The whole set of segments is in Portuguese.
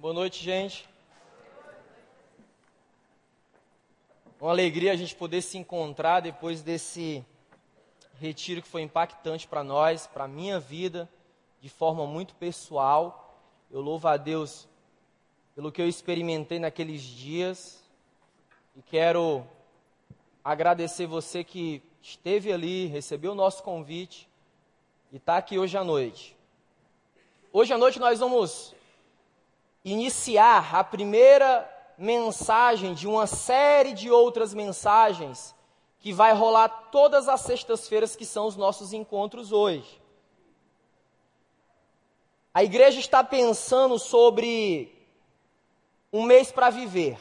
Boa noite, gente. Uma alegria a gente poder se encontrar depois desse retiro que foi impactante para nós, para a minha vida, de forma muito pessoal. Eu louvo a Deus pelo que eu experimentei naqueles dias e quero agradecer você que esteve ali, recebeu o nosso convite e está aqui hoje à noite. Hoje à noite nós vamos iniciar a primeira mensagem de uma série de outras mensagens que vai rolar todas as sextas-feiras, que são os nossos encontros hoje. A igreja está pensando sobre um mês para viver.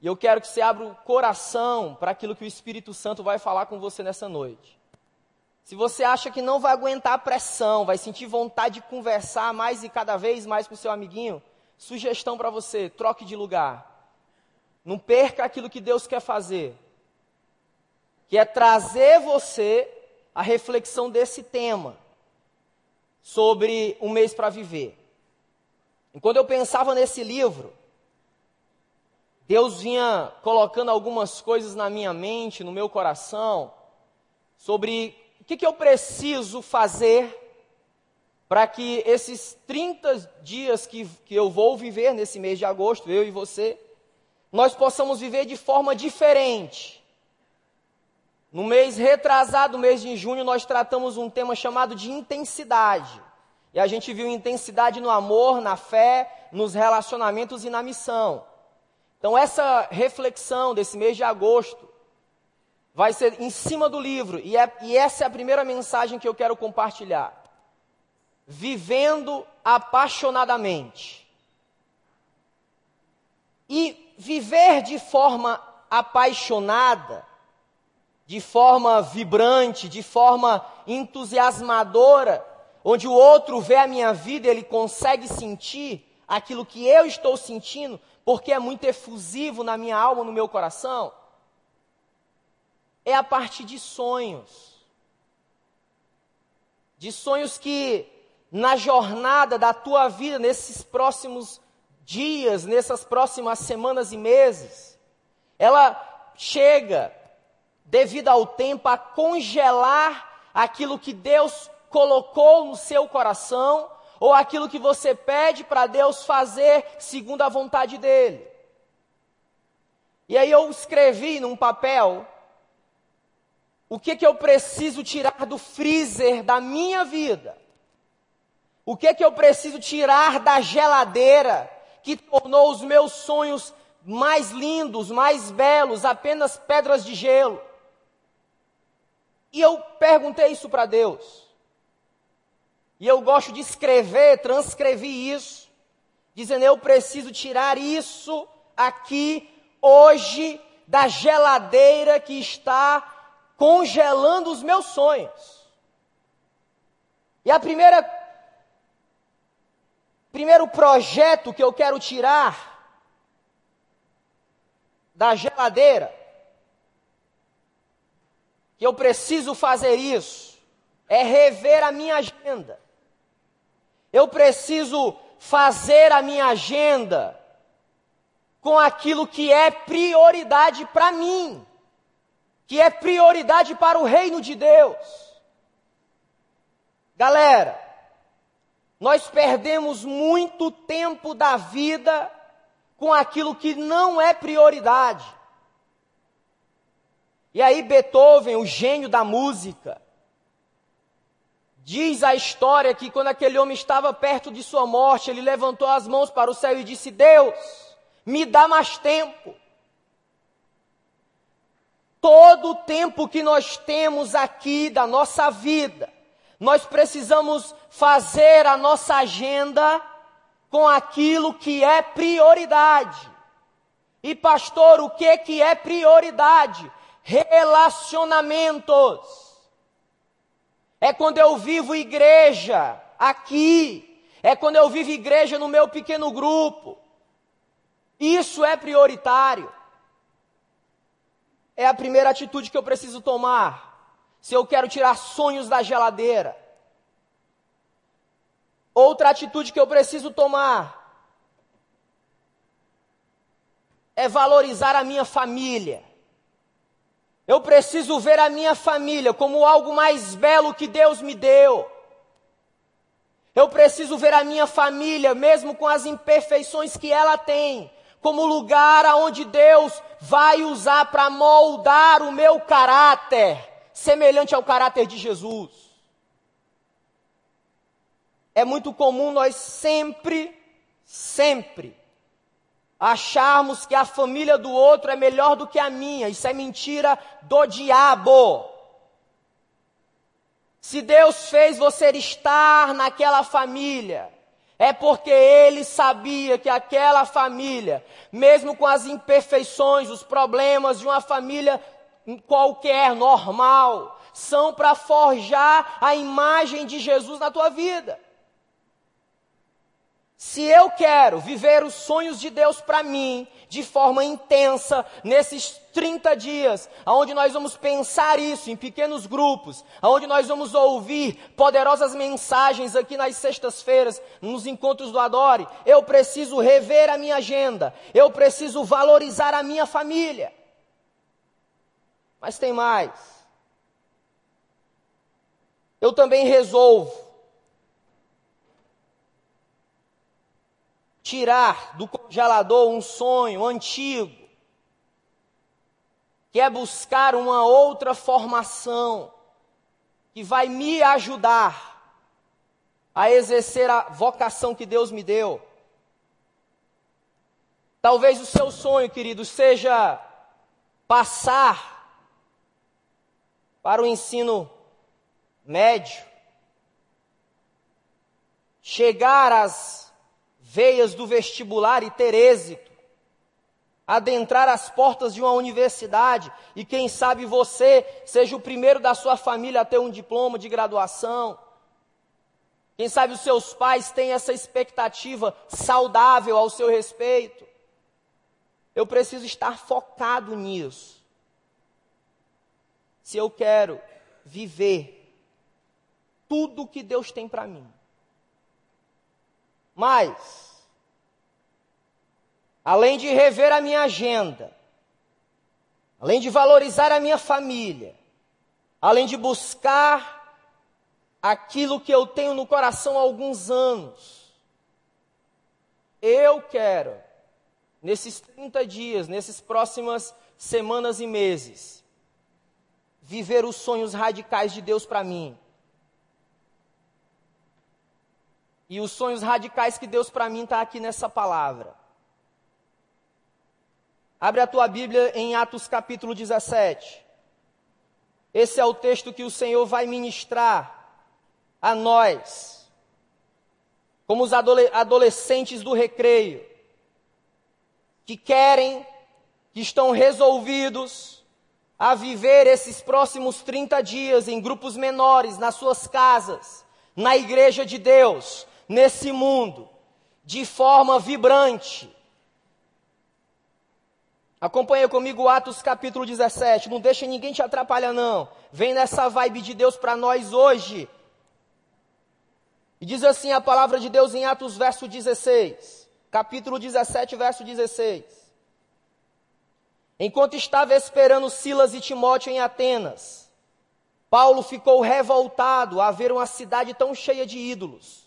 E eu quero que você abra o coração para aquilo que o Espírito Santo vai falar com você nessa noite. Se você acha que não vai aguentar a pressão, vai sentir vontade de conversar mais e cada vez mais com seu amiguinho, sugestão para você: troque de lugar. Não perca aquilo que Deus quer fazer, que é trazer você a reflexão desse tema sobre um mês para viver. E quando eu pensava nesse livro, Deus vinha colocando algumas coisas na minha mente, no meu coração, sobre que, que eu preciso fazer para que esses 30 dias que, que eu vou viver nesse mês de agosto, eu e você, nós possamos viver de forma diferente. No mês retrasado, mês de junho, nós tratamos um tema chamado de intensidade. E a gente viu intensidade no amor, na fé, nos relacionamentos e na missão. Então, essa reflexão desse mês de agosto vai ser em cima do livro, e, é, e essa é a primeira mensagem que eu quero compartilhar. Vivendo apaixonadamente. E viver de forma apaixonada, de forma vibrante, de forma entusiasmadora, onde o outro vê a minha vida, ele consegue sentir aquilo que eu estou sentindo, porque é muito efusivo na minha alma, no meu coração é a partir de sonhos. De sonhos que na jornada da tua vida, nesses próximos dias, nessas próximas semanas e meses, ela chega, devido ao tempo, a congelar aquilo que Deus colocou no seu coração, ou aquilo que você pede para Deus fazer segundo a vontade dEle. E aí eu escrevi num papel o que, que eu preciso tirar do freezer da minha vida? O que, que eu preciso tirar da geladeira que tornou os meus sonhos mais lindos, mais belos, apenas pedras de gelo? E eu perguntei isso para Deus. E eu gosto de escrever, transcrevi isso, dizendo: eu preciso tirar isso aqui hoje da geladeira que está congelando os meus sonhos. E a primeira primeiro projeto que eu quero tirar da geladeira, que eu preciso fazer isso, é rever a minha agenda. Eu preciso fazer a minha agenda com aquilo que é prioridade para mim que é prioridade para o reino de Deus. Galera, nós perdemos muito tempo da vida com aquilo que não é prioridade. E aí, Beethoven, o gênio da música, diz a história que quando aquele homem estava perto de sua morte, ele levantou as mãos para o céu e disse: Deus, me dá mais tempo todo o tempo que nós temos aqui da nossa vida, nós precisamos fazer a nossa agenda com aquilo que é prioridade. E pastor, o que que é prioridade? Relacionamentos. É quando eu vivo igreja aqui, é quando eu vivo igreja no meu pequeno grupo. Isso é prioritário é a primeira atitude que eu preciso tomar. Se eu quero tirar sonhos da geladeira. Outra atitude que eu preciso tomar é valorizar a minha família. Eu preciso ver a minha família como algo mais belo que Deus me deu. Eu preciso ver a minha família, mesmo com as imperfeições que ela tem, como lugar aonde Deus vai usar para moldar o meu caráter, semelhante ao caráter de Jesus. É muito comum nós sempre, sempre acharmos que a família do outro é melhor do que a minha. Isso é mentira do diabo. Se Deus fez você estar naquela família, é porque Ele sabia que aquela família, mesmo com as imperfeições, os problemas de uma família qualquer, normal, são para forjar a imagem de Jesus na tua vida. Se eu quero viver os sonhos de Deus para mim de forma intensa nesses 30 dias, aonde nós vamos pensar isso em pequenos grupos, aonde nós vamos ouvir poderosas mensagens aqui nas sextas-feiras, nos encontros do Adore, eu preciso rever a minha agenda, eu preciso valorizar a minha família. Mas tem mais. Eu também resolvo tirar do congelador um sonho antigo, que é buscar uma outra formação que vai me ajudar a exercer a vocação que Deus me deu. Talvez o seu sonho, querido, seja passar para o ensino médio, chegar às veias do vestibular e ter êxito, adentrar as portas de uma universidade e quem sabe você seja o primeiro da sua família a ter um diploma de graduação. Quem sabe os seus pais têm essa expectativa saudável ao seu respeito. Eu preciso estar focado nisso. Se eu quero viver tudo que Deus tem para mim. Mas, além de rever a minha agenda, além de valorizar a minha família, além de buscar aquilo que eu tenho no coração há alguns anos, eu quero, nesses 30 dias, nessas próximas semanas e meses, viver os sonhos radicais de Deus para mim. E os sonhos radicais que Deus para mim está aqui nessa palavra. Abre a tua Bíblia em Atos capítulo 17. Esse é o texto que o Senhor vai ministrar a nós, como os adolescentes do recreio, que querem, que estão resolvidos a viver esses próximos 30 dias em grupos menores, nas suas casas, na igreja de Deus, nesse mundo de forma vibrante. Acompanha comigo Atos capítulo 17. Não deixa ninguém te atrapalhar, não. Vem nessa vibe de Deus para nós hoje. E diz assim a palavra de Deus em Atos, verso 16. Capítulo 17, verso 16. Enquanto estava esperando Silas e Timóteo em Atenas, Paulo ficou revoltado a ver uma cidade tão cheia de ídolos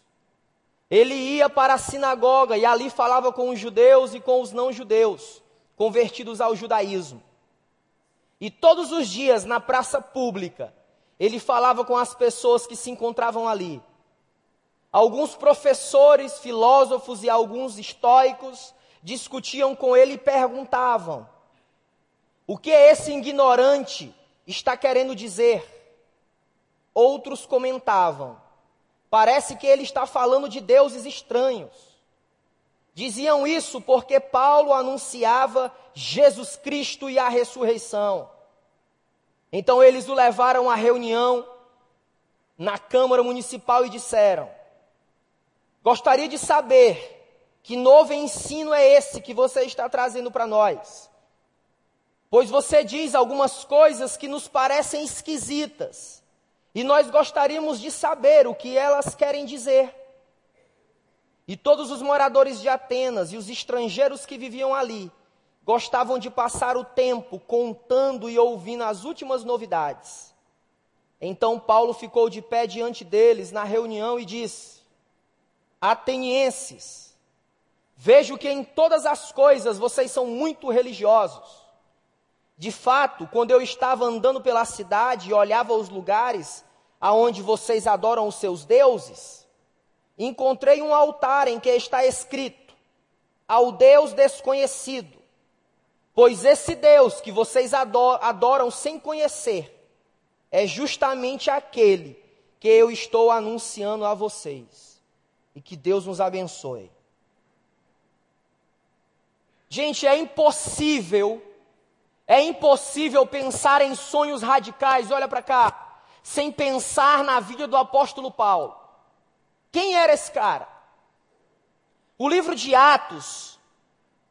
ele ia para a sinagoga e ali falava com os judeus e com os não-judeus, convertidos ao judaísmo. E todos os dias, na praça pública, ele falava com as pessoas que se encontravam ali. Alguns professores, filósofos e alguns estoicos discutiam com ele e perguntavam: o que esse ignorante está querendo dizer? Outros comentavam: Parece que ele está falando de deuses estranhos. Diziam isso porque Paulo anunciava Jesus Cristo e a ressurreição. Então eles o levaram à reunião na Câmara Municipal e disseram: Gostaria de saber que novo ensino é esse que você está trazendo para nós. Pois você diz algumas coisas que nos parecem esquisitas. E nós gostaríamos de saber o que elas querem dizer. E todos os moradores de Atenas e os estrangeiros que viviam ali gostavam de passar o tempo contando e ouvindo as últimas novidades. Então Paulo ficou de pé diante deles na reunião e disse: Atenienses, vejo que em todas as coisas vocês são muito religiosos. De fato, quando eu estava andando pela cidade e olhava os lugares aonde vocês adoram os seus deuses, encontrei um altar em que está escrito: Ao Deus desconhecido. Pois esse Deus que vocês adoram sem conhecer é justamente aquele que eu estou anunciando a vocês. E que Deus nos abençoe. Gente, é impossível, é impossível pensar em sonhos radicais, olha para cá, sem pensar na vida do apóstolo Paulo. Quem era esse cara? O livro de Atos,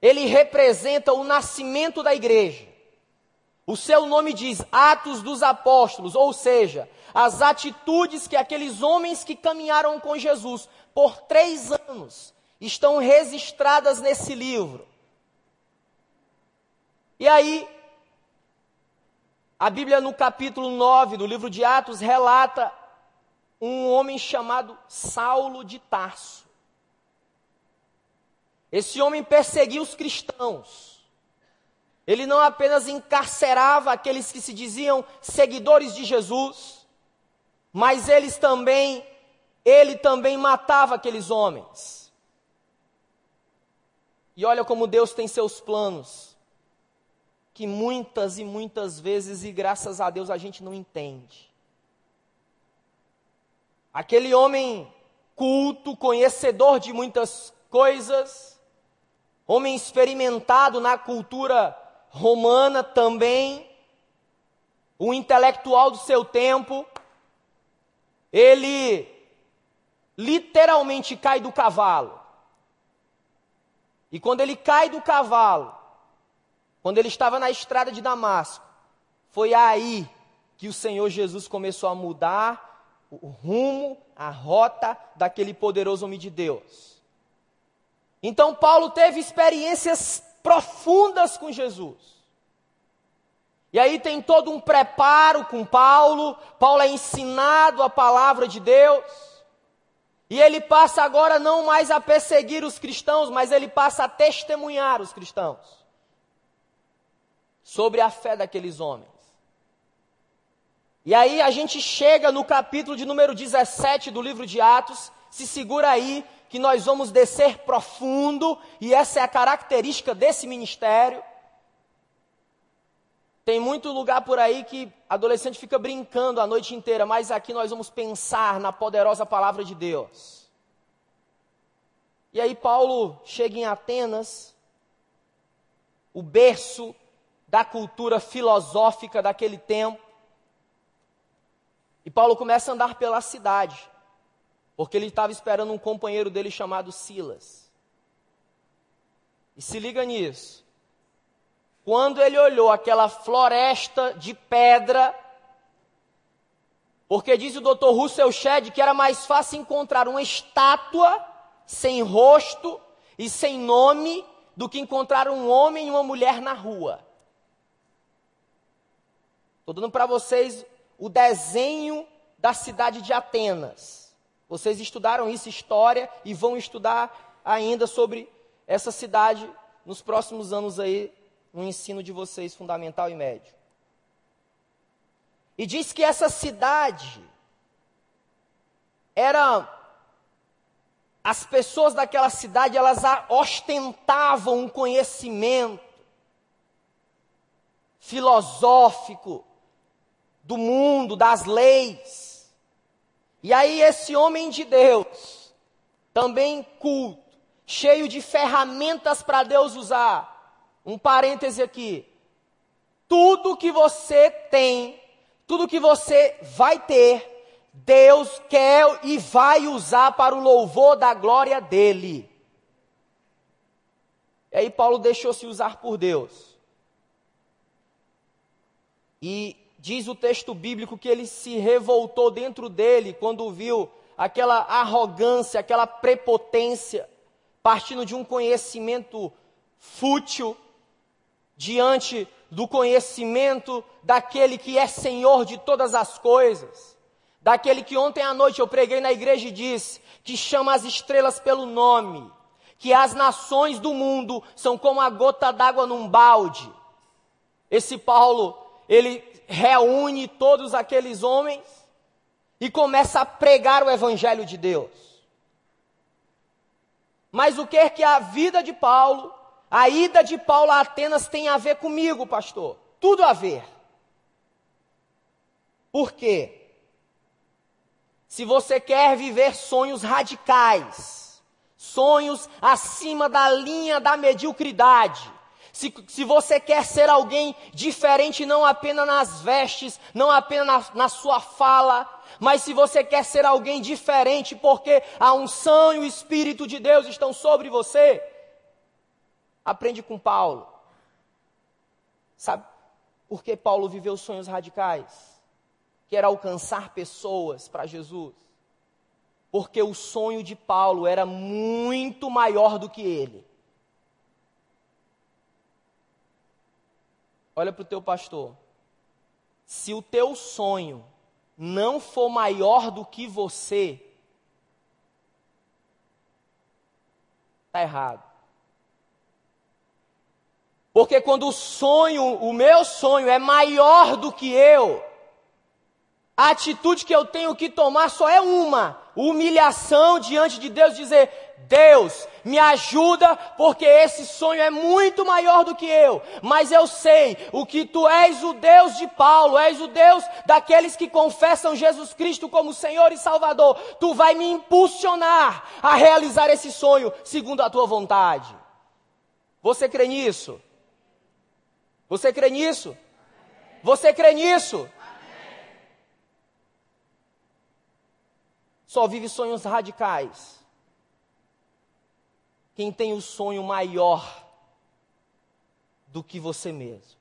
ele representa o nascimento da igreja. O seu nome diz Atos dos Apóstolos, ou seja, as atitudes que aqueles homens que caminharam com Jesus por três anos estão registradas nesse livro. E aí, a Bíblia, no capítulo 9 do livro de Atos, relata um homem chamado Saulo de Tarso. Esse homem perseguia os cristãos. Ele não apenas encarcerava aqueles que se diziam seguidores de Jesus, mas eles também, ele também matava aqueles homens. E olha como Deus tem seus planos, que muitas e muitas vezes, e graças a Deus, a gente não entende. Aquele homem culto, conhecedor de muitas coisas, homem experimentado na cultura romana também, o intelectual do seu tempo, ele literalmente cai do cavalo. E quando ele cai do cavalo, quando ele estava na estrada de Damasco, foi aí que o Senhor Jesus começou a mudar o rumo, a rota daquele poderoso homem de Deus. Então Paulo teve experiências profundas com Jesus. E aí tem todo um preparo com Paulo. Paulo é ensinado a palavra de Deus. E ele passa agora não mais a perseguir os cristãos, mas ele passa a testemunhar os cristãos sobre a fé daqueles homens. E aí a gente chega no capítulo de número 17 do livro de Atos, se segura aí, que nós vamos descer profundo, e essa é a característica desse ministério. Tem muito lugar por aí que adolescente fica brincando a noite inteira, mas aqui nós vamos pensar na poderosa palavra de Deus. E aí Paulo chega em Atenas, o berço da cultura filosófica daquele tempo. E Paulo começa a andar pela cidade porque ele estava esperando um companheiro dele chamado Silas. E se liga nisso. Quando ele olhou aquela floresta de pedra, porque diz o Dr. Russell Shedd que era mais fácil encontrar uma estátua sem rosto e sem nome do que encontrar um homem e uma mulher na rua. Estou dando para vocês o desenho da cidade de Atenas. Vocês estudaram isso, história, e vão estudar ainda sobre essa cidade nos próximos anos aí, no ensino de vocês, fundamental e médio. E diz que essa cidade era. As pessoas daquela cidade, elas ostentavam um conhecimento filosófico do mundo, das leis. E aí, esse homem de Deus, também culto, cheio de ferramentas para Deus usar. Um parêntese aqui. Tudo que você tem, tudo que você vai ter, Deus quer e vai usar para o louvor da glória dele. E aí Paulo deixou-se usar por Deus. E Diz o texto bíblico que ele se revoltou dentro dele quando viu aquela arrogância, aquela prepotência, partindo de um conhecimento fútil, diante do conhecimento daquele que é Senhor de todas as coisas, daquele que ontem à noite eu preguei na igreja e disse que chama as estrelas pelo nome, que as nações do mundo são como a gota d'água num balde. Esse Paulo, ele reúne todos aqueles homens e começa a pregar o evangelho de Deus. Mas o que é que a vida de Paulo a ida de Paulo a Atenas tem a ver comigo, pastor. Tudo a ver. Por quê? Se você quer viver sonhos radicais, sonhos acima da linha da mediocridade, se, se você quer ser alguém diferente, não apenas nas vestes, não apenas na, na sua fala, mas se você quer ser alguém diferente, porque a unção e o Espírito de Deus estão sobre você, Aprende com Paulo. Sabe por que Paulo viveu sonhos radicais? Que era alcançar pessoas para Jesus. Porque o sonho de Paulo era muito maior do que ele. Olha para o teu pastor. Se o teu sonho não for maior do que você, está errado. Porque quando o sonho, o meu sonho é maior do que eu, a atitude que eu tenho que tomar só é uma: humilhação diante de Deus, dizer: Deus, me ajuda, porque esse sonho é muito maior do que eu. Mas eu sei o que tu és o Deus de Paulo, és o Deus daqueles que confessam Jesus Cristo como Senhor e Salvador. Tu vai me impulsionar a realizar esse sonho segundo a tua vontade. Você crê nisso? Você crê nisso? Você crê nisso? Só vive sonhos radicais. Quem tem o sonho maior do que você mesmo.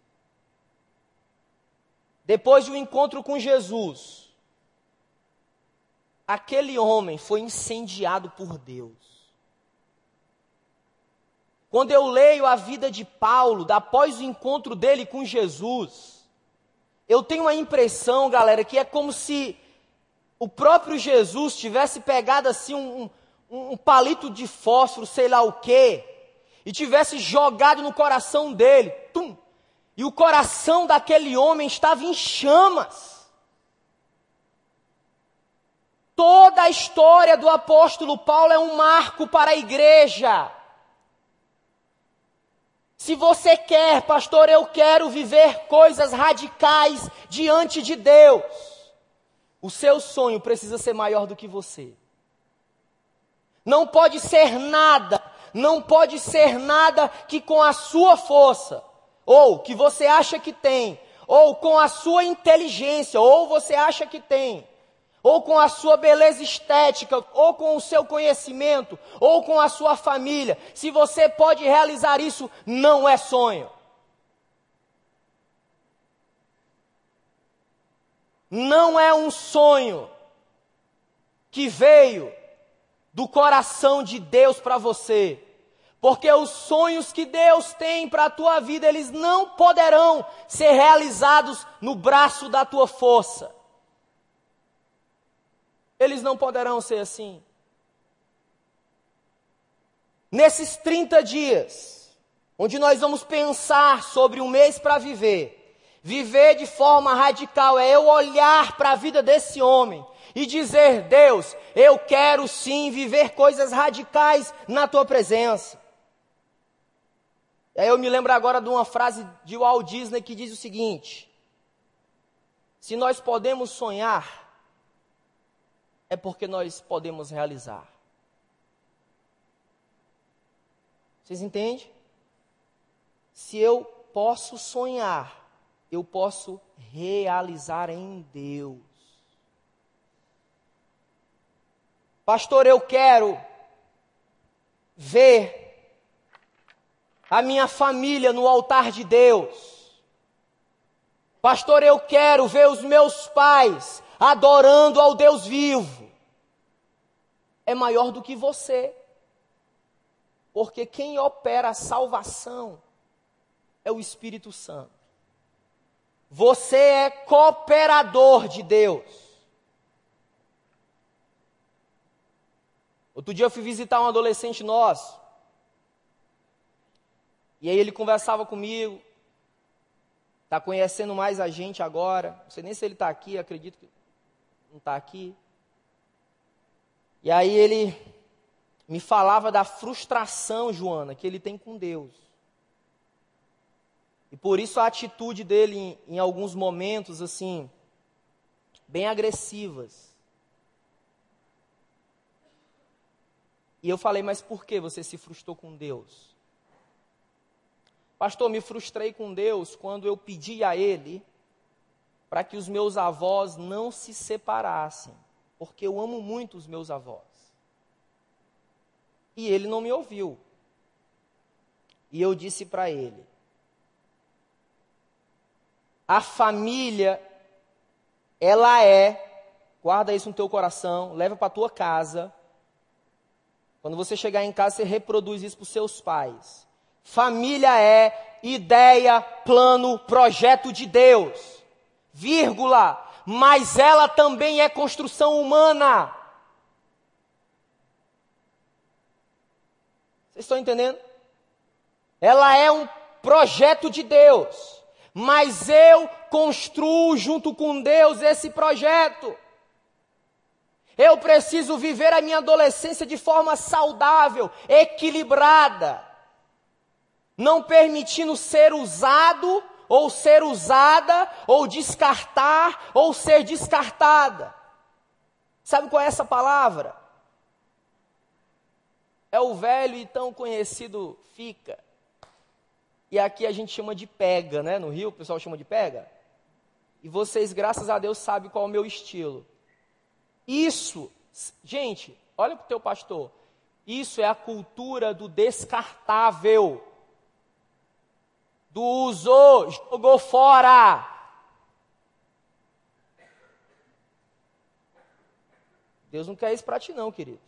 Depois do encontro com Jesus, aquele homem foi incendiado por Deus. Quando eu leio a vida de Paulo, após o encontro dele com Jesus, eu tenho a impressão, galera, que é como se o próprio Jesus tivesse pegado assim um, um, um palito de fósforo, sei lá o quê, e tivesse jogado no coração dele. Tum, e o coração daquele homem estava em chamas. Toda a história do apóstolo Paulo é um marco para a igreja. Se você quer, pastor, eu quero viver coisas radicais diante de Deus, o seu sonho precisa ser maior do que você. Não pode ser nada, não pode ser nada que com a sua força, ou que você acha que tem, ou com a sua inteligência, ou você acha que tem, ou com a sua beleza estética, ou com o seu conhecimento, ou com a sua família. Se você pode realizar isso, não é sonho. Não é um sonho que veio do coração de Deus para você. Porque os sonhos que Deus tem para a tua vida, eles não poderão ser realizados no braço da tua força eles não poderão ser assim. Nesses 30 dias, onde nós vamos pensar sobre um mês para viver, viver de forma radical é eu olhar para a vida desse homem e dizer: Deus, eu quero sim viver coisas radicais na tua presença. Aí eu me lembro agora de uma frase de Walt Disney que diz o seguinte: Se nós podemos sonhar, é porque nós podemos realizar. Vocês entendem? Se eu posso sonhar, eu posso realizar em Deus. Pastor, eu quero ver a minha família no altar de Deus. Pastor, eu quero ver os meus pais adorando ao Deus vivo. é maior do que você. Porque quem opera a salvação é o Espírito Santo. Você é cooperador de Deus. Outro dia eu fui visitar um adolescente nosso. E aí ele conversava comigo. Está conhecendo mais a gente agora. Não sei nem se ele está aqui, acredito que não está aqui. E aí ele me falava da frustração, Joana, que ele tem com Deus. E por isso a atitude dele em, em alguns momentos, assim, bem agressivas. E eu falei, mas por que você se frustrou com Deus? Pastor, me frustrei com Deus quando eu pedi a Ele para que os meus avós não se separassem, porque eu amo muito os meus avós. E ele não me ouviu. E eu disse para ele: a família, ela é, guarda isso no teu coração, leva para tua casa. Quando você chegar em casa, você reproduz isso para os seus pais. Família é ideia, plano, projeto de Deus. Vírgula. Mas ela também é construção humana. Vocês estão entendendo? Ela é um projeto de Deus, mas eu construo junto com Deus esse projeto. Eu preciso viver a minha adolescência de forma saudável, equilibrada, não permitindo ser usado, ou ser usada, ou descartar, ou ser descartada. Sabe qual é essa palavra? É o velho e tão conhecido fica. E aqui a gente chama de pega, né? No Rio o pessoal chama de pega. E vocês, graças a Deus, sabem qual é o meu estilo. Isso, gente, olha para o teu pastor. Isso é a cultura do descartável. Do usou, jogou fora. Deus não quer isso para ti não, querido.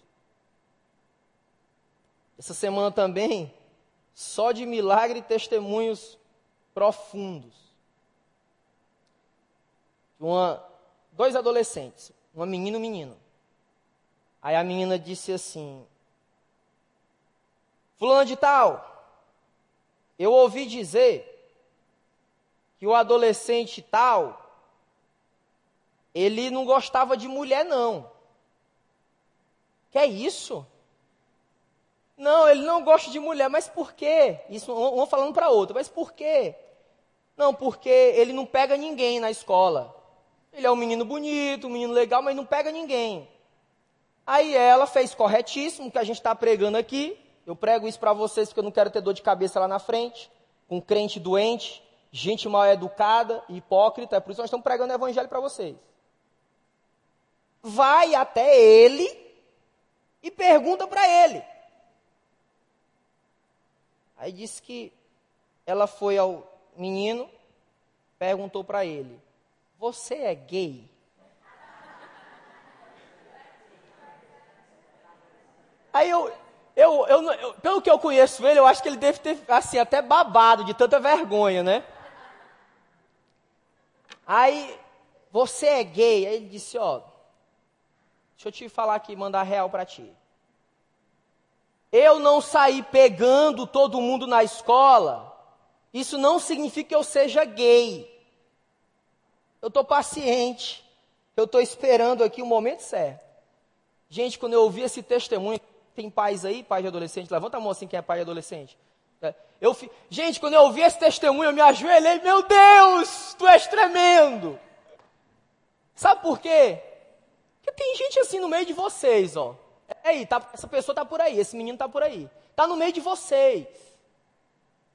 Essa semana também, só de milagre e testemunhos profundos. Uma, dois adolescentes, uma menina e um menino. Aí a menina disse assim: Fulano de Tal, eu ouvi dizer que o adolescente tal, ele não gostava de mulher, não. Que é isso? Não, ele não gosta de mulher, mas por quê? Isso um falando para outro, mas por quê? Não, porque ele não pega ninguém na escola. Ele é um menino bonito, um menino legal, mas não pega ninguém. Aí ela fez corretíssimo, que a gente está pregando aqui. Eu prego isso para vocês porque eu não quero ter dor de cabeça lá na frente, com crente doente, gente mal educada, hipócrita. É por isso nós estamos pregando o evangelho para vocês. Vai até ele e pergunta para ele. Aí disse que ela foi ao menino, perguntou para ele: Você é gay? Aí eu, eu, eu, eu, pelo que eu conheço ele, eu acho que ele deve ter, assim, até babado de tanta vergonha, né? Aí, você é gay? Aí ele disse, ó, deixa eu te falar aqui, mandar real para ti. Eu não sair pegando todo mundo na escola, isso não significa que eu seja gay. Eu estou paciente. Eu estou esperando aqui o momento certo. Gente, quando eu ouvi esse testemunho, tem pais aí, pai de adolescente? Levanta a mão assim quem é pai de adolescente. É, eu, gente, quando eu ouvi esse testemunho, eu me ajoelhei, meu Deus, tu és tremendo. Sabe por quê? Porque tem gente assim no meio de vocês, ó. Aí, tá, essa pessoa está por aí, esse menino está por aí. Está no meio de vocês.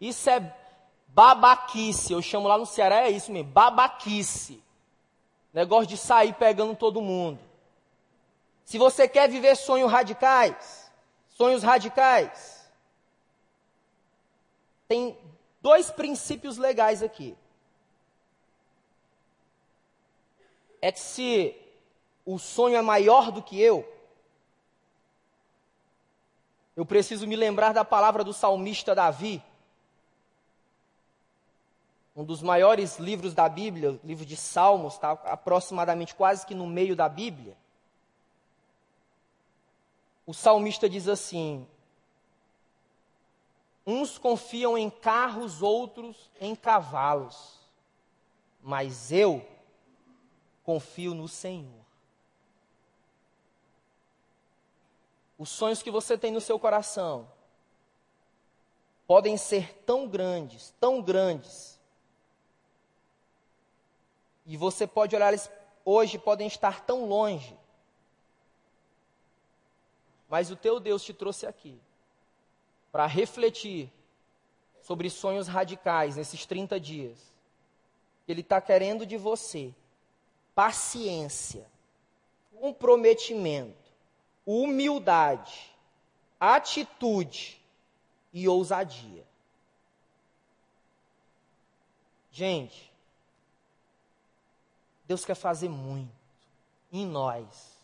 Isso é babaquice. Eu chamo lá no Ceará, é isso mesmo, babaquice. Negócio de sair pegando todo mundo. Se você quer viver sonhos radicais, sonhos radicais, tem dois princípios legais aqui. É que se o sonho é maior do que eu, eu preciso me lembrar da palavra do salmista Davi. Um dos maiores livros da Bíblia, livro de Salmos, está aproximadamente quase que no meio da Bíblia. O salmista diz assim: Uns confiam em carros, outros em cavalos, mas eu confio no Senhor. Os sonhos que você tem no seu coração podem ser tão grandes, tão grandes, e você pode olhar eles hoje podem estar tão longe, mas o teu Deus te trouxe aqui para refletir sobre sonhos radicais nesses 30 dias. Ele está querendo de você paciência, comprometimento, humildade, atitude e ousadia. Gente, Deus quer fazer muito em nós.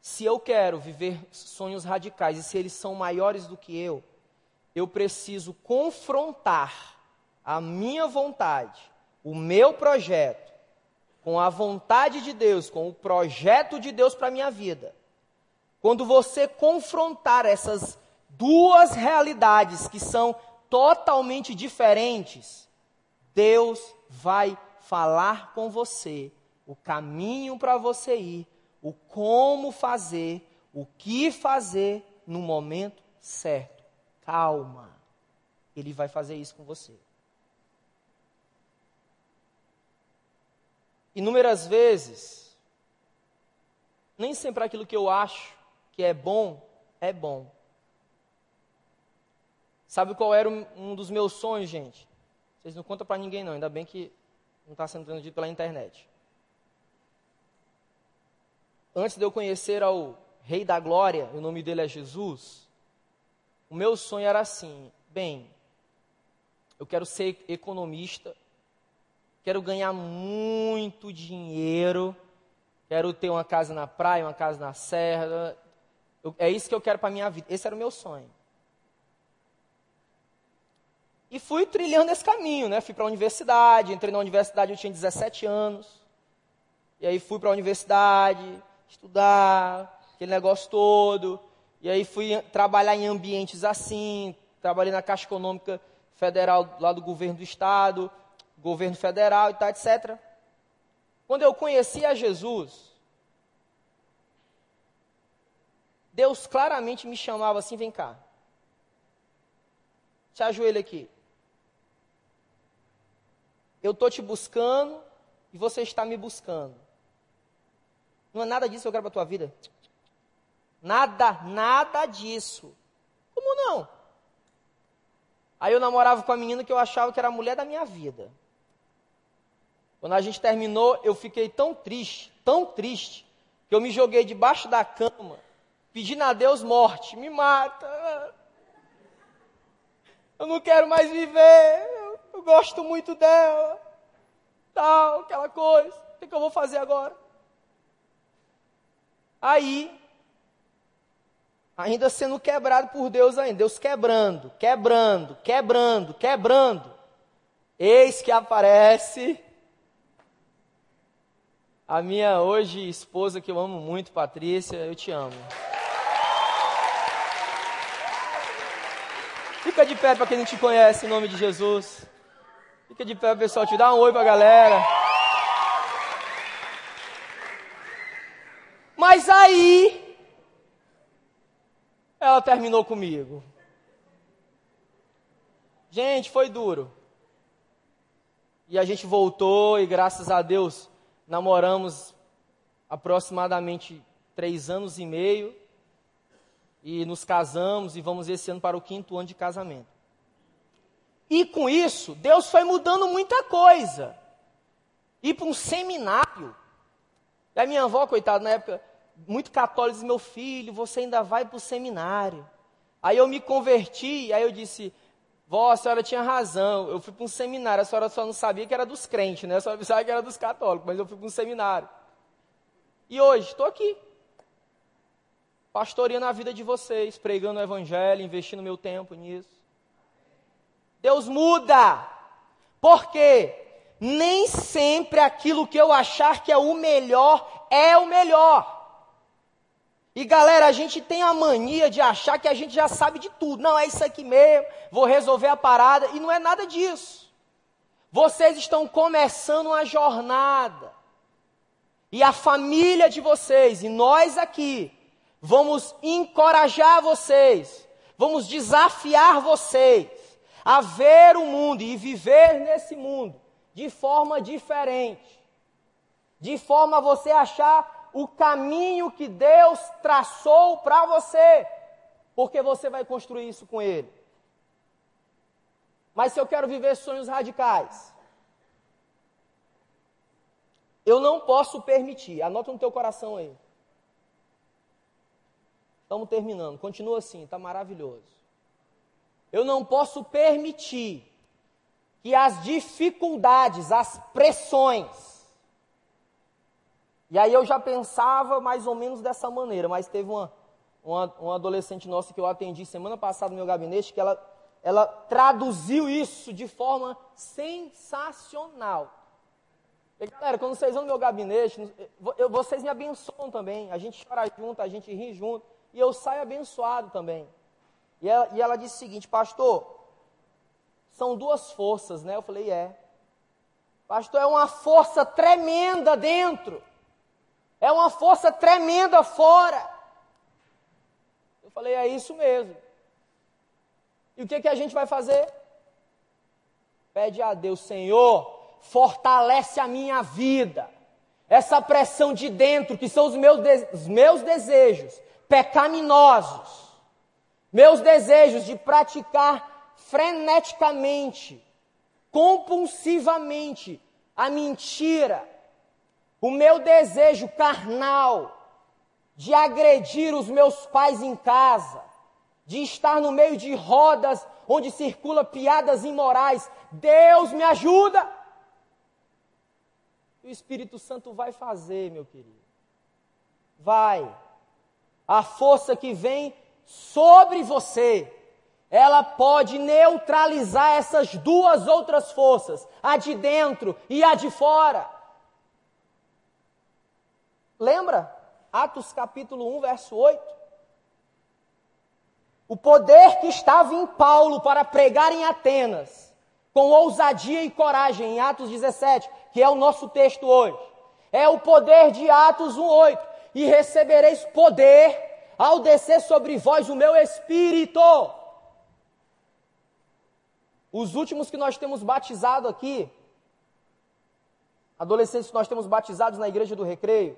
Se eu quero viver sonhos radicais e se eles são maiores do que eu, eu preciso confrontar a minha vontade, o meu projeto, com a vontade de Deus, com o projeto de Deus para a minha vida, quando você confrontar essas duas realidades que são totalmente diferentes, Deus vai falar com você o caminho para você ir, o como fazer, o que fazer no momento certo. Calma. Ele vai fazer isso com você. Inúmeras vezes, nem sempre aquilo que eu acho que é bom, é bom. Sabe qual era um dos meus sonhos, gente? Vocês não contam para ninguém não, ainda bem que não está sendo transmitido pela internet. Antes de eu conhecer ao Rei da Glória, o nome dele é Jesus, o meu sonho era assim: bem, eu quero ser economista, quero ganhar muito dinheiro, quero ter uma casa na praia, uma casa na serra. Eu, é isso que eu quero para a minha vida. Esse era o meu sonho. E fui trilhando esse caminho, né? Fui para a universidade, entrei na universidade, eu tinha 17 anos. E aí fui para a universidade, estudar, aquele negócio todo. E aí fui trabalhar em ambientes assim, trabalhei na Caixa Econômica Federal lá do governo do estado, governo federal e tal, etc. Quando eu conheci a Jesus, Deus claramente me chamava assim: vem cá, te ajoelha aqui. Eu estou te buscando e você está me buscando. Não é nada disso que eu quero para a tua vida. Nada, nada disso. Como não? Aí eu namorava com a menina que eu achava que era a mulher da minha vida. Quando a gente terminou, eu fiquei tão triste, tão triste, que eu me joguei debaixo da cama, pedindo a Deus morte, me mata. Eu não quero mais viver, eu, gosto muito dela. Tal, aquela coisa. O que, que eu vou fazer agora? Aí, ainda sendo quebrado por Deus ainda, Deus quebrando, quebrando, quebrando, quebrando. Eis que aparece a minha hoje esposa, que eu amo muito, Patrícia, eu te amo. Fica de pé para quem não te conhece, em nome de Jesus. Fica de pé, pessoal, te dá um oi para a galera. Mas aí, ela terminou comigo. Gente, foi duro. E a gente voltou e graças a Deus namoramos aproximadamente três anos e meio e nos casamos e vamos esse ano para o quinto ano de casamento. E com isso, Deus foi mudando muita coisa. Ir para um seminário. E a minha avó, coitada, na época, muito católica, disse, meu filho, você ainda vai para o seminário. Aí eu me converti, aí eu disse, Vó, a senhora tinha razão. Eu fui para um seminário, a senhora só não sabia que era dos crentes, né? A senhora pensava que era dos católicos, mas eu fui para um seminário. E hoje, estou aqui. pastoreando a vida de vocês, pregando o evangelho, investindo meu tempo nisso. Deus muda. Por quê? Nem sempre aquilo que eu achar que é o melhor é o melhor. E galera, a gente tem a mania de achar que a gente já sabe de tudo. Não, é isso aqui mesmo, vou resolver a parada. E não é nada disso. Vocês estão começando uma jornada. E a família de vocês, e nós aqui, vamos encorajar vocês, vamos desafiar vocês a ver o mundo e viver nesse mundo de forma diferente. De forma a você achar o caminho que Deus traçou para você, porque você vai construir isso com Ele. Mas se eu quero viver sonhos radicais, eu não posso permitir, anota no teu coração aí. Estamos terminando, continua assim, está maravilhoso. Eu não posso permitir que as dificuldades, as pressões, e aí eu já pensava mais ou menos dessa maneira, mas teve uma, uma, uma adolescente nossa que eu atendi semana passada no meu gabinete, que ela, ela traduziu isso de forma sensacional. E, galera, quando vocês vão no meu gabinete, eu, vocês me abençoam também. A gente chora junto, a gente ri junto. E eu saio abençoado também. E ela, e ela disse o seguinte, pastor, são duas forças, né? Eu falei, é. Pastor, é uma força tremenda dentro. É uma força tremenda fora. Eu falei, é isso mesmo. E o que, que a gente vai fazer? Pede a Deus, Senhor, fortalece a minha vida. Essa pressão de dentro, que são os meus, os meus desejos pecaminosos, meus desejos de praticar freneticamente, compulsivamente a mentira, o meu desejo carnal de agredir os meus pais em casa, de estar no meio de rodas onde circula piadas imorais, Deus me ajuda. O Espírito Santo vai fazer, meu querido. Vai. A força que vem sobre você, ela pode neutralizar essas duas outras forças, a de dentro e a de fora. Lembra? Atos capítulo 1, verso 8. O poder que estava em Paulo para pregar em Atenas, com ousadia e coragem, em Atos 17, que é o nosso texto hoje, é o poder de Atos 1, 8. E recebereis poder ao descer sobre vós o meu espírito. Os últimos que nós temos batizado aqui, adolescentes que nós temos batizados na igreja do recreio,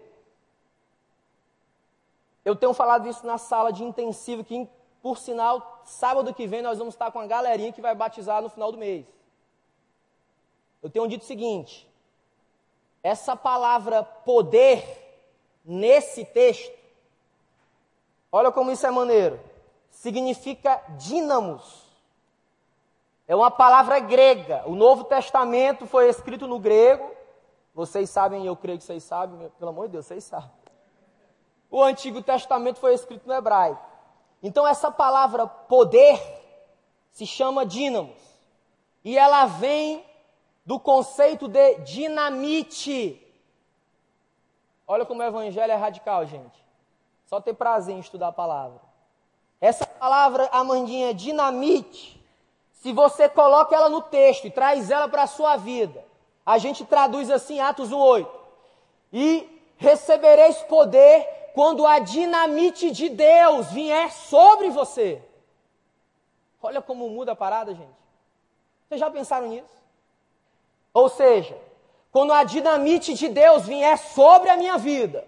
eu tenho falado isso na sala de intensivo, que por sinal, sábado que vem nós vamos estar com a galerinha que vai batizar no final do mês. Eu tenho dito o seguinte: essa palavra poder nesse texto, olha como isso é maneiro, significa dínamos. É uma palavra grega. O Novo Testamento foi escrito no grego. Vocês sabem, eu creio que vocês sabem, pelo amor de Deus, vocês sabem o Antigo Testamento foi escrito no hebraico. Então, essa palavra poder se chama dínamos. E ela vem do conceito de dinamite. Olha como o evangelho é radical, gente. Só ter prazer em estudar a palavra. Essa palavra, Amandinha, dinamite, se você coloca ela no texto e traz ela para a sua vida, a gente traduz assim, Atos 1,8. E recebereis poder quando a dinamite de Deus vier sobre você. Olha como muda a parada, gente. Vocês já pensaram nisso? Ou seja, quando a dinamite de Deus vier sobre a minha vida,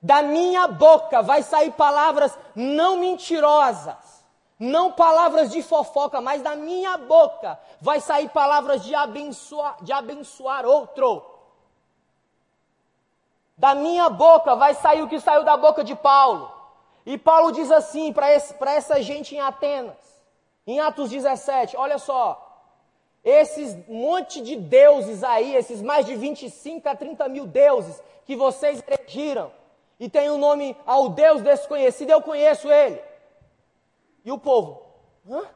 da minha boca vai sair palavras não mentirosas, não palavras de fofoca, mas da minha boca vai sair palavras de abençoar, de abençoar outro. Da minha boca vai sair o que saiu da boca de Paulo. E Paulo diz assim para essa gente em Atenas, em Atos 17: olha só, esses monte de deuses aí, esses mais de 25 a 30 mil deuses que vocês elegiram, e tem um nome ao Deus desconhecido, eu conheço ele. E o povo, hã?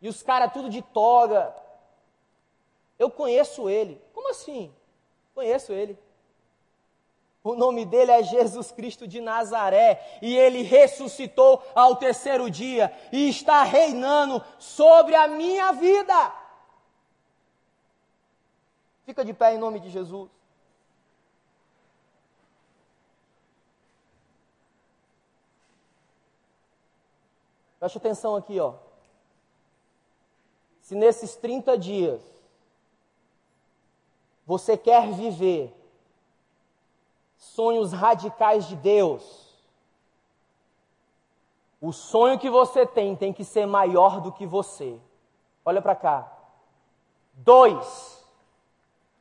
E os caras tudo de toga. Eu conheço ele. Como assim? Conheço ele. O nome dele é Jesus Cristo de Nazaré e ele ressuscitou ao terceiro dia e está reinando sobre a minha vida. Fica de pé em nome de Jesus. Preste atenção aqui, ó. Se nesses 30 dias você quer viver sonhos radicais de Deus, o sonho que você tem tem que ser maior do que você. Olha para cá. Dois,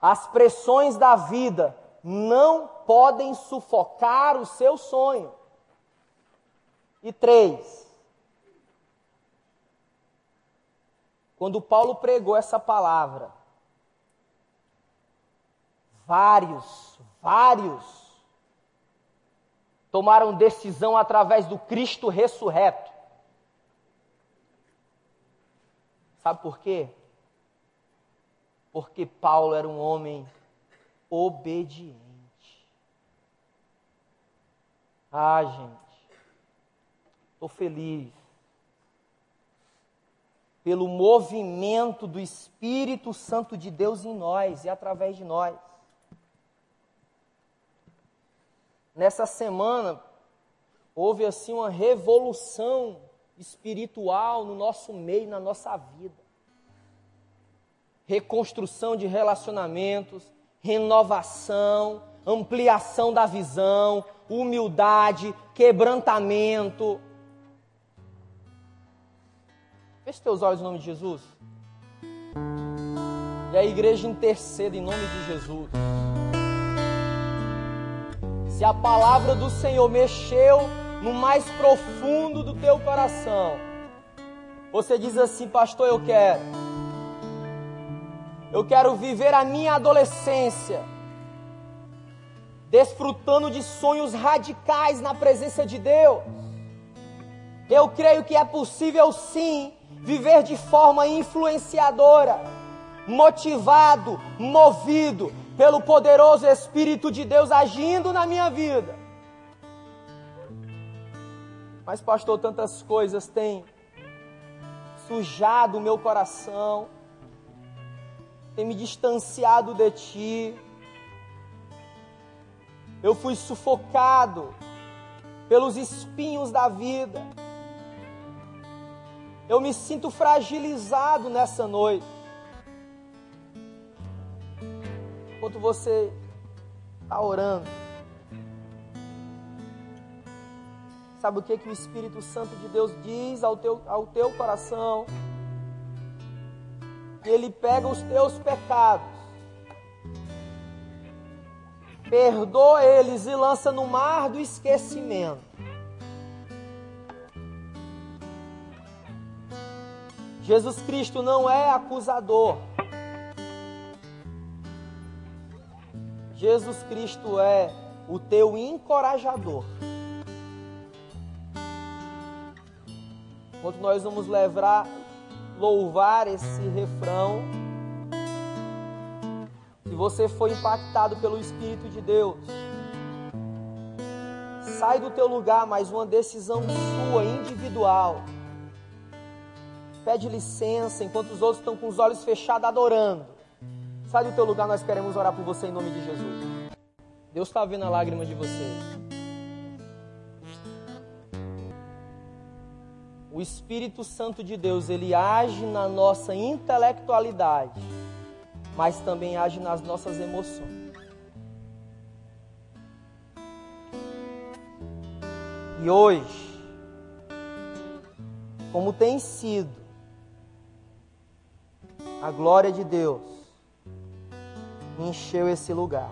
as pressões da vida não podem sufocar o seu sonho. E três, Quando Paulo pregou essa palavra, vários, vários tomaram decisão através do Cristo ressurreto. Sabe por quê? Porque Paulo era um homem obediente. Ah, gente, estou feliz pelo movimento do Espírito Santo de Deus em nós e através de nós. Nessa semana, houve assim uma revolução espiritual no nosso meio, na nossa vida. Reconstrução de relacionamentos, renovação, ampliação da visão, humildade, quebrantamento. Feche teus olhos em nome de Jesus. E a igreja interceda em nome de Jesus. Se a palavra do Senhor mexeu no mais profundo do teu coração, você diz assim, pastor, eu quero. Eu quero viver a minha adolescência, desfrutando de sonhos radicais na presença de Deus. Eu creio que é possível sim viver de forma influenciadora, motivado, movido pelo poderoso Espírito de Deus agindo na minha vida. Mas, pastor, tantas coisas têm sujado o meu coração, tem me distanciado de ti. Eu fui sufocado pelos espinhos da vida. Eu me sinto fragilizado nessa noite. Enquanto você está orando, sabe o que, que o Espírito Santo de Deus diz ao teu, ao teu coração? Ele pega os teus pecados, perdoa eles e lança no mar do esquecimento. Jesus Cristo não é acusador. Jesus Cristo é o teu encorajador. Enquanto nós vamos levar, louvar esse refrão, se você foi impactado pelo Espírito de Deus, sai do teu lugar, mas uma decisão sua, individual pede licença enquanto os outros estão com os olhos fechados adorando. Sai do teu lugar, nós queremos orar por você em nome de Jesus. Deus está vendo a lágrima de vocês. O Espírito Santo de Deus, ele age na nossa intelectualidade, mas também age nas nossas emoções. E hoje, como tem sido a glória de Deus encheu esse lugar.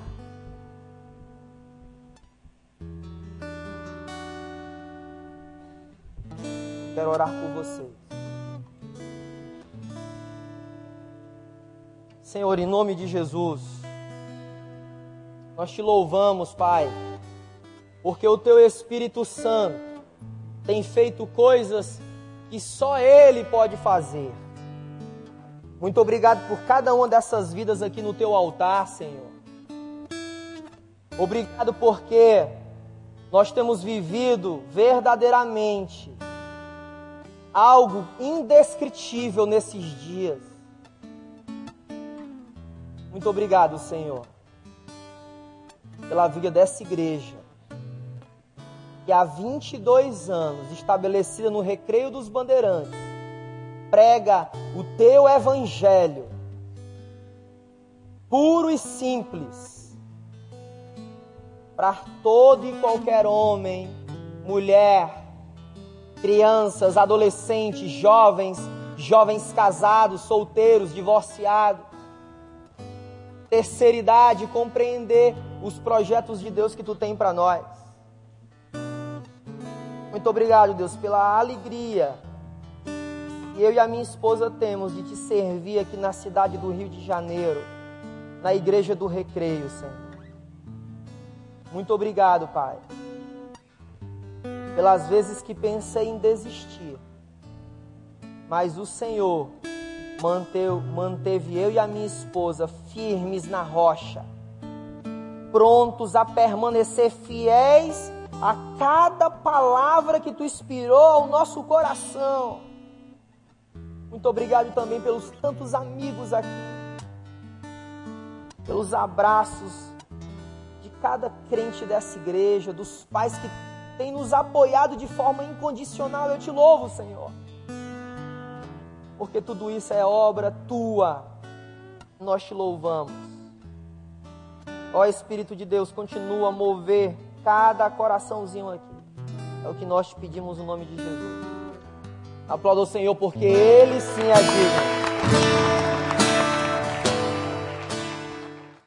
Quero orar por vocês. Senhor, em nome de Jesus, nós te louvamos, Pai, porque o teu Espírito Santo tem feito coisas que só Ele pode fazer. Muito obrigado por cada uma dessas vidas aqui no teu altar, Senhor. Obrigado porque nós temos vivido verdadeiramente algo indescritível nesses dias. Muito obrigado, Senhor, pela vida dessa igreja, que há 22 anos, estabelecida no Recreio dos Bandeirantes, prega o teu evangelho, puro e simples, para todo e qualquer homem, mulher, crianças, adolescentes, jovens, jovens casados, solteiros, divorciados, terceira idade, compreender os projetos de Deus que tu tem para nós. Muito obrigado, Deus, pela alegria que eu e a minha esposa temos de te servir aqui na cidade do Rio de Janeiro, na igreja do Recreio, Senhor. Muito obrigado, Pai pelas vezes que pensei em desistir. Mas o Senhor manteve, manteve eu e a minha esposa firmes na rocha, prontos a permanecer fiéis a cada palavra que tu inspirou ao nosso coração. Muito obrigado também pelos tantos amigos aqui, pelos abraços de cada crente dessa igreja, dos pais que tem nos apoiado de forma incondicional. Eu te louvo, Senhor. Porque tudo isso é obra tua. Nós te louvamos. Ó Espírito de Deus, continua a mover cada coraçãozinho aqui. É o que nós te pedimos no nome de Jesus. Aplauda o Senhor porque Ele sim é digno.